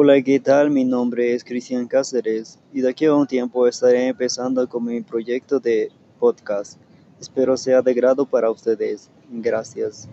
Hola, ¿qué tal? Mi nombre es Cristian Cáceres y de aquí a un tiempo estaré empezando con mi proyecto de podcast. Espero sea de grado para ustedes. Gracias.